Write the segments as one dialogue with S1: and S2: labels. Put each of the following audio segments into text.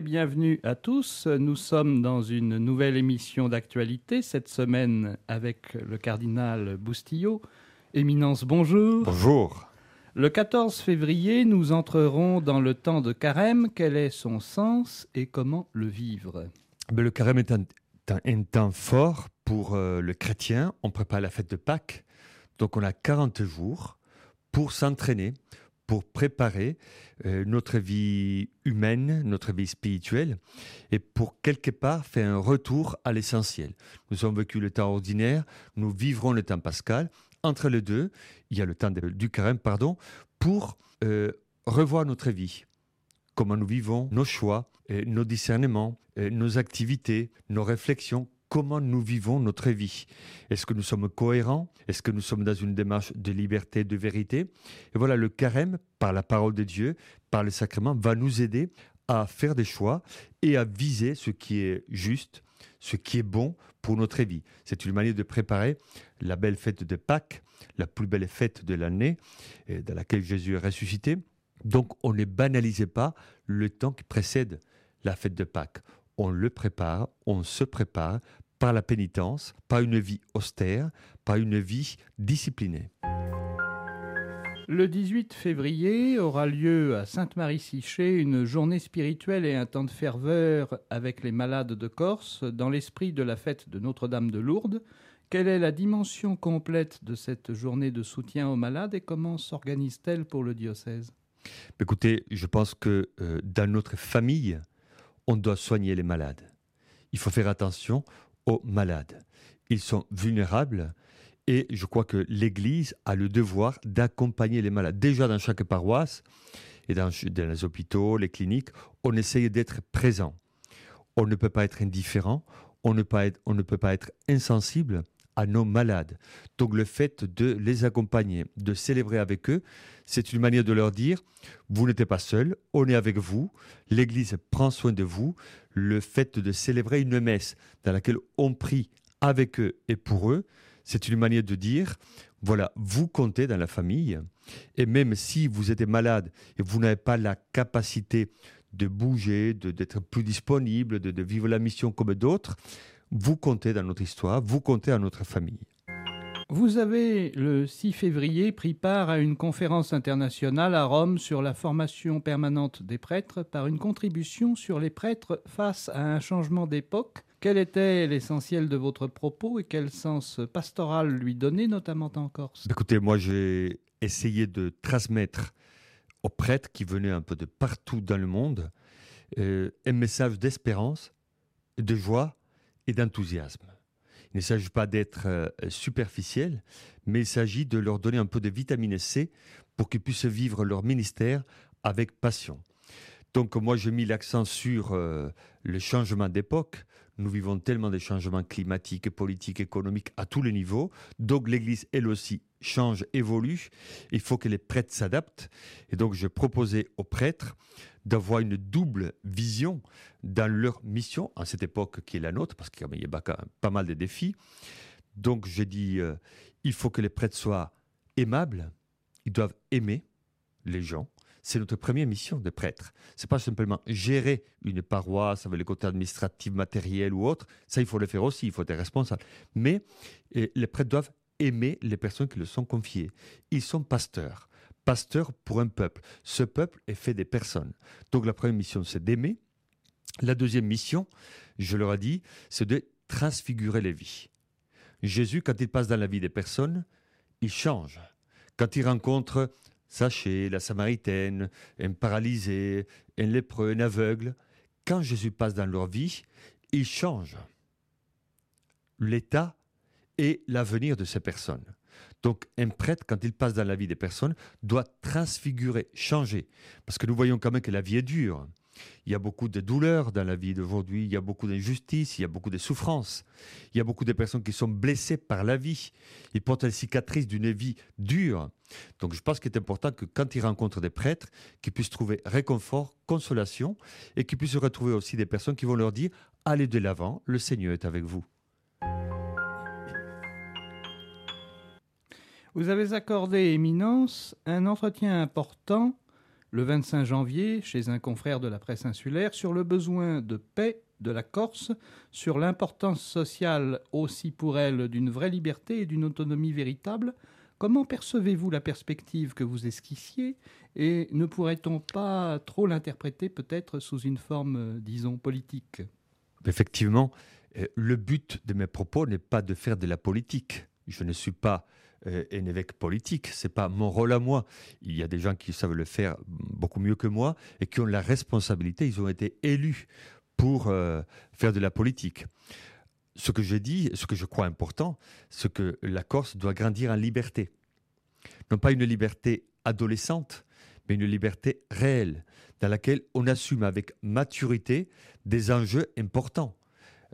S1: et bienvenue à tous. Nous sommes dans une nouvelle émission d'actualité cette semaine avec le cardinal Boustillot. Éminence, bonjour.
S2: Bonjour.
S1: Le 14 février, nous entrerons dans le temps de carême. Quel est son sens et comment le vivre?
S2: Ben, Le carême est un, un- un temps fort pour euh, le chrétien. On prépare la fête de Pâques. Donc on a 40 jours pour s'entraîner, pour préparer euh, notre vie humaine, notre vie spirituelle, et pour quelque part faire un retour à l'essentiel. Nous avons vécu le temps ordinaire, nous vivrons le temps pascal. Entre les deux, il y a le temps de- du carême, pardon, pour euh, revoir notre vie. Comment nous vivons, nos choix, nos discernements, nos activités, nos réflexions, comment nous vivons notre vie. Est-ce que nous sommes cohérents? Est-ce que nous sommes dans une démarche de liberté, de vérité? Et voilà, le carême, par la parole de Dieu, par le sacrement, va nous aider à faire des choix et à viser ce qui est juste, ce qui est bon pour notre vie. C'est une manière de préparer la belle fête de Pâques, la plus belle fête de l'année, dans laquelle Jésus est ressuscité. Donc, on ne banalisait pas le temps qui précède la fête de Pâques. On le prépare, on se prépare par la pénitence, par une vie austère, par une vie disciplinée.
S1: Le 18 février aura lieu à Sainte-Marie-Siché une journée spirituelle et un temps de ferveur avec les malades de Corse dans l'esprit de la fête de Notre-Dame de Lourdes. Quelle est la dimension complète de cette journée de soutien aux malades et comment s'organise-t-elle pour le diocèse?
S2: Écoutez, je pense que euh, dans notre famille, on doit soigner les malades. Il faut faire attention aux malades. Ils sont vulnérables et je crois que l'Église a le devoir d'accompagner les malades. Déjà dans chaque paroisse et dans, les hôpitaux, les cliniques, on essaye d'être présent. On ne peut pas être indifférent, on ne peut pas être insensible à nos malades. Donc le fait de les accompagner, de célébrer avec eux, c'est une manière de leur dire, vous n'êtes pas seuls, on est avec vous, l'Église prend soin de vous. Le fait de célébrer une messe dans laquelle on prie avec eux et pour eux, c'est une manière de dire, voilà, vous comptez dans la famille, et même si vous êtes malade et vous n'avez pas la capacité de bouger, d'être plus disponible, de vivre la mission comme d'autres, vous comptez dans notre histoire, vous comptez à notre famille.
S1: Vous avez, le 6 février, pris part à une conférence internationale à Rome sur la formation permanente des prêtres par une contribution sur les prêtres face à un changement d'époque. Quel était l'essentiel de votre propos et quel sens pastoral lui donner, notamment en Corse?
S2: Écoutez, moi j'ai essayé de transmettre aux prêtres qui venaient un peu de partout dans le monde euh, un message d'espérance, de joie et d'enthousiasme. Il ne s'agit pas d'être euh, superficiel, mais il s'agit de leur donner un peu de vitamine C pour qu'ils puissent vivre leur ministère avec passion. Donc moi j'ai mis l'accent sur euh, le changement d'époque. Nous vivons tellement de changements climatiques, politiques, économiques à tous les niveaux. Donc l'Église, elle aussi, change, évolue. Il faut que les prêtres s'adaptent. Et donc je proposais aux prêtres d'avoir une double vision dans leur mission, en cette époque qui est la nôtre, parce qu'il y a pas mal de défis. Donc j'ai dit, euh, il faut que les prêtres soient aimables, ils doivent aimer les gens. C'est notre première mission de prêtre. C'est pas simplement gérer une paroisse avec les côtés administratifs, matériels ou autres. Ça, il faut le faire aussi, il faut être responsable. Mais eh, les prêtres doivent aimer les personnes qui leur sont confiées. Ils sont pasteurs. Pasteurs pour un peuple. Ce peuple est fait des personnes. Donc la première mission, c'est d'aimer. La deuxième mission, je leur ai dit, c'est de transfigurer les vies. Jésus, quand il passe dans la vie des personnes, il change. Quand il rencontre Sachez, la Samaritaine, un paralysé, un lépreux, un aveugle, quand Jésus passe dans leur vie, il change l'état et l'avenir de ces personnes. Donc un prêtre, quand il passe dans la vie des personnes, doit transfigurer, changer. Parce que nous voyons quand même que la vie est dure. Il y a beaucoup de douleurs dans la vie d'aujourd'hui, il y a beaucoup d'injustices, il y a beaucoup de souffrances, il y a beaucoup de personnes qui sont blessées par la vie. Ils portent les cicatrices d'une vie dure. Donc je pense qu'il est important que quand ils rencontrent des prêtres, qu'ils puissent trouver réconfort, consolation, et qu'ils puissent retrouver aussi des personnes qui vont leur dire, allez de l'avant, le Seigneur est avec vous.
S1: Vous avez accordé, Éminence, un entretien important le 25 janvier chez un confrère de la presse insulaire sur le besoin de paix de la Corse, sur l'importance sociale aussi pour elle d'une vraie liberté et d'une autonomie véritable. Comment percevez-vous la perspective que vous esquissiez et ne pourrait-on pas trop l'interpréter peut-être sous une forme, euh, disons, politique?
S2: Effectivement, euh, le but de mes propos n'est pas de faire de la politique. Je ne suis pas un évêque politique. C'est pas mon rôle à moi. Il y a des gens qui savent le faire beaucoup mieux que moi et qui ont la responsabilité. Ils ont été élus pour euh, faire de la politique. Ce que je dis, ce que je crois important, c'est que la Corse doit grandir en liberté. Non pas une liberté adolescente, mais une liberté réelle, dans laquelle on assume avec maturité des enjeux importants.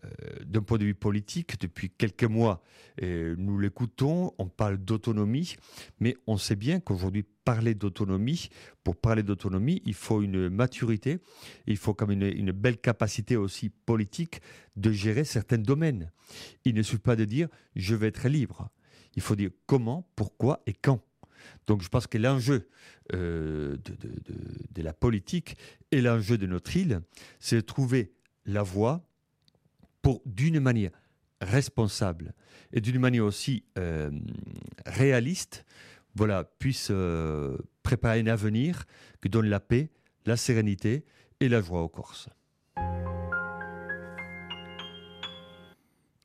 S2: Euh, d'un point de vue politique, depuis quelques mois, nous l'écoutons, on parle d'autonomie, mais on sait bien qu'aujourd'hui, parler d'autonomie, pour parler d'autonomie, il faut une maturité, il faut comme une, une, belle capacité aussi politique de gérer certains domaines. Il ne suffit pas de dire je vais être libre. Il faut dire comment, pourquoi et quand. Donc je pense que l'enjeu euh, de, de, la politique et l'enjeu de notre île, c'est de trouver la voie pour, d'une manière responsable et d'une manière aussi euh, réaliste, voilà, puisse euh, préparer un avenir qui donne la paix, la sérénité et la joie aux Corses.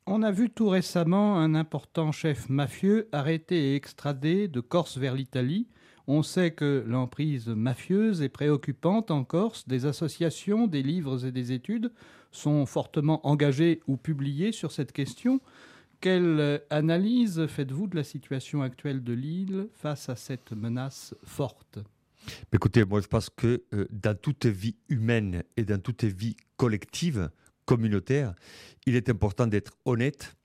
S1: On a vu tout récemment un important chef mafieux arrêté et extradé de Corse vers l'Italie. On sait que l'emprise mafieuse est préoccupante en Corse. Des associations, des livres et des études sont fortement engagés ou publiés sur cette question. Quelle analyse faites-vous de la situation actuelle de l'île face à cette menace forte?
S2: Écoutez, moi je pense que euh, dans toute vie humaine et dans toute vie collective, communautaire, il est important d'être honnête,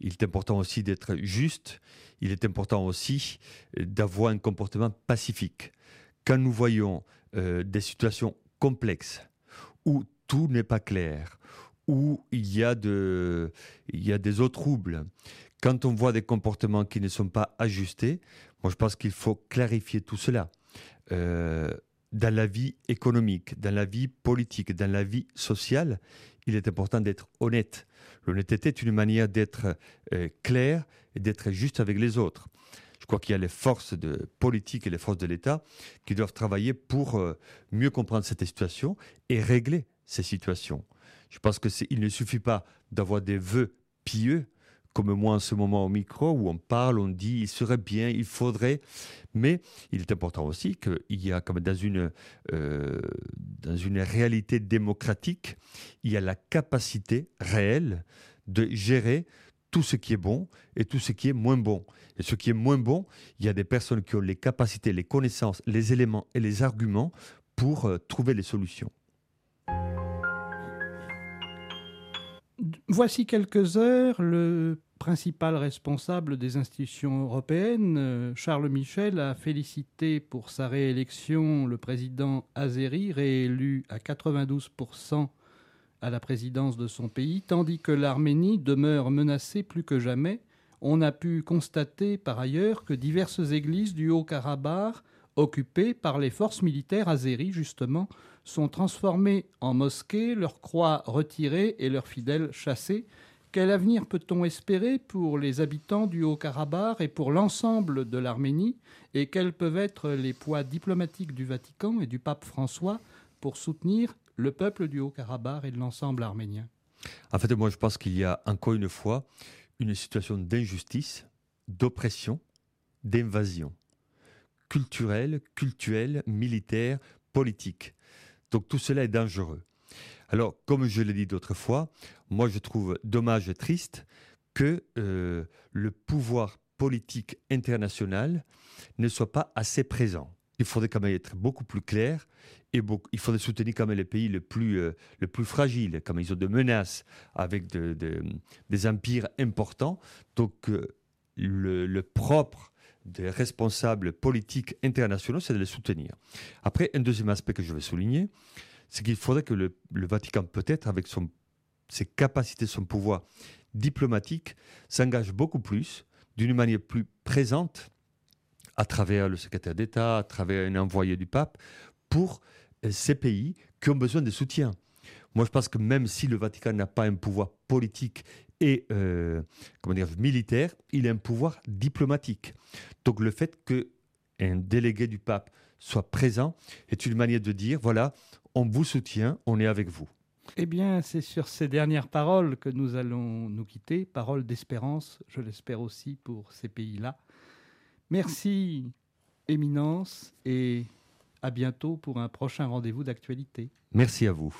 S2: il est important aussi d'être juste, il est important aussi euh, d'avoir un comportement pacifique. Quand nous voyons euh, des situations complexes où tout n'est pas clair, où il y, a de, il y a des eaux troubles, quand on voit des comportements qui ne sont pas ajustés, moi je pense qu'il faut clarifier tout cela. Euh, dans la vie économique, dans la vie politique, dans la vie sociale, il est important d'être honnête. L'honnêteté est une manière d'être euh, clair et d'être juste avec les autres. Je crois qu'il y a les forces de politique et les forces de l'État qui doivent travailler pour euh, mieux comprendre cette situation et régler ces situations. Je pense qu'il ne suffit pas d'avoir des vœux pieux, comme moi en ce moment au micro, où on parle, on dit il serait bien, il faudrait, mais il est important aussi qu'il y a comme dans une, euh, dans une réalité démocratique, il y a la capacité réelle de gérer tout ce qui est bon et tout ce qui est moins bon. Et ce qui est moins bon, il y a des personnes qui ont les capacités, les connaissances, les éléments et les arguments pour euh, trouver les solutions.
S1: Voici quelques heures, le principal responsable des institutions européennes, euh, Charles Michel, a félicité pour sa réélection le président Azeri, réélu à 92% à la présidence de son pays, tandis que l'Arménie demeure menacée plus que jamais. On a pu constater par ailleurs que diverses églises du Haut-Karabakh, occupées par les forces militaires azéries justement, sont transformées en mosquées, leurs croix retirées et leurs fidèles chassés. Quel avenir peut-on espérer pour les habitants du Haut-Karabakh et pour l'ensemble de l'Arménie Et quels peuvent être les poids diplomatiques du Vatican et du pape François pour soutenir le peuple du Haut-Karabakh et de l'ensemble arménien?
S2: En fait, moi, je pense qu'il y a encore une fois une situation d'injustice, d'oppression, d'invasion culturelle, culturelle, militaire, politique. Donc tout cela est dangereux. Alors, comme je l'ai dit d'autres fois, moi je trouve dommage et triste que euh, le pouvoir politique international ne soit pas assez présent. Il faudrait quand même être beaucoup plus clair et il faudrait soutenir quand même les pays les plus, euh, plus fragiles, comme ils ont de menaces avec des empires importants. Donc, euh, le, propre des responsables politiques internationaux, c'est de les soutenir. Après, un deuxième aspect que je vais souligner, c'est qu'il faudrait que le, Vatican, peut-être avec ses capacités, son pouvoir diplomatique, s'engage beaucoup plus, d'une manière plus présente, à travers le secrétaire d'État, à travers un envoyé du pape, pour euh, ces pays qui ont besoin de soutien. Moi, je pense que même si le Vatican n'a pas un pouvoir politique et euh, comment dire, militaire, il a un pouvoir diplomatique. Donc le fait qu'un délégué du pape soit présent est une manière de dire, voilà, on vous soutient, on est avec vous.
S1: Eh bien, c'est sur ces dernières paroles que nous allons nous quitter, paroles d'espérance, je l'espère aussi pour ces pays-là. Merci, Éminence, et à bientôt pour un prochain rendez-vous d'actualité.
S2: Merci à vous.